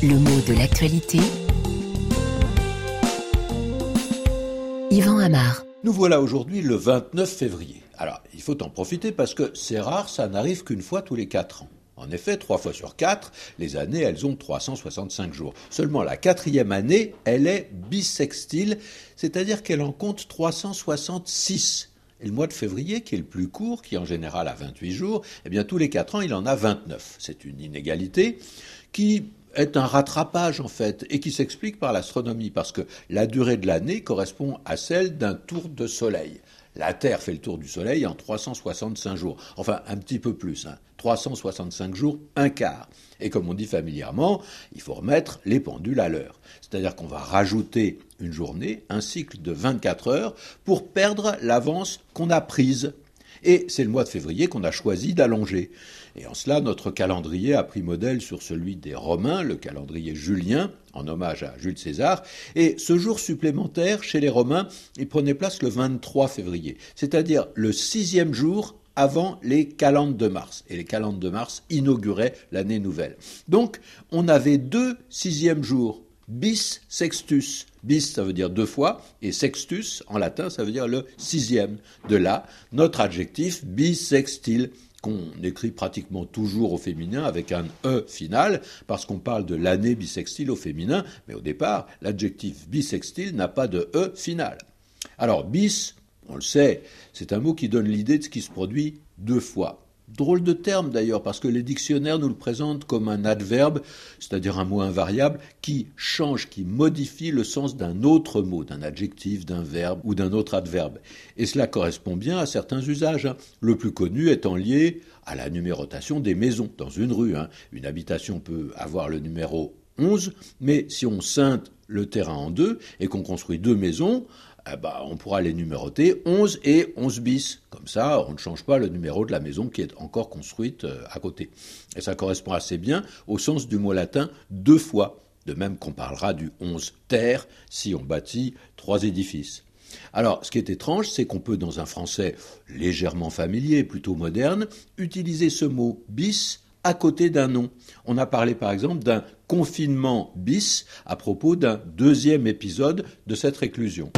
Le mot de l'actualité. Yvan Amar. Nous voilà aujourd'hui le 29 février. Alors, il faut en profiter parce que c'est rare, ça n'arrive qu'une fois tous les quatre ans. En effet, trois fois sur quatre, les années, elles ont 365 jours. Seulement la quatrième année, elle est bissextile, c'est-à-dire qu'elle en compte 366. Et le mois de février, qui est le plus court, qui en général a 28 jours, eh bien tous les quatre ans, il en a 29. C'est une inégalité qui est un rattrapage en fait et qui s'explique par l'astronomie parce que la durée de l'année correspond à celle d'un tour de soleil. La Terre fait le tour du Soleil en 365 jours. Enfin, un petit peu plus. Hein. 365 jours, un quart. Et comme on dit familièrement, il faut remettre les pendules à l'heure. C'est-à-dire qu'on va rajouter une journée, un cycle de 24 heures, pour perdre l'avance qu'on a prise et c'est le mois de février qu'on a choisi d'allonger. Et en cela, notre calendrier a pris modèle sur celui des Romains, le calendrier julien, en hommage à Jules César. Et ce jour supplémentaire, chez les Romains, il prenait place le 23 février, c'est-à-dire le sixième jour avant les calendes de mars. Et les calendes de mars inauguraient l'année nouvelle. Donc, on avait deux sixièmes jours bis sextus. Bis, ça veut dire deux fois, et sextus, en latin, ça veut dire le sixième. De là, notre adjectif bisextile, qu'on écrit pratiquement toujours au féminin avec un E final, parce qu'on parle de l'année bisextile au féminin, mais au départ, l'adjectif bisextile n'a pas de E final. Alors, bis, on le sait, c'est un mot qui donne l'idée de ce qui se produit deux fois. Drôle de terme d'ailleurs, parce que les dictionnaires nous le présentent comme un adverbe, c'est-à-dire un mot invariable, qui change, qui modifie le sens d'un autre mot, d'un adjectif, d'un verbe ou d'un autre adverbe. Et cela correspond bien à certains usages, hein. le plus connu étant lié à la numérotation des maisons dans une rue. Hein. Une habitation peut avoir le numéro 11, mais si on scinde le terrain en deux et qu'on construit deux maisons, eh ben, on pourra les numéroter 11 et 11 bis. Comme ça, on ne change pas le numéro de la maison qui est encore construite euh, à côté. Et ça correspond assez bien au sens du mot latin deux fois, de même qu'on parlera du 11 terre si on bâtit trois édifices. Alors, ce qui est étrange, c'est qu'on peut, dans un français légèrement familier, plutôt moderne, utiliser ce mot bis à côté d'un nom. On a parlé par exemple d'un confinement bis à propos d'un deuxième épisode de cette réclusion.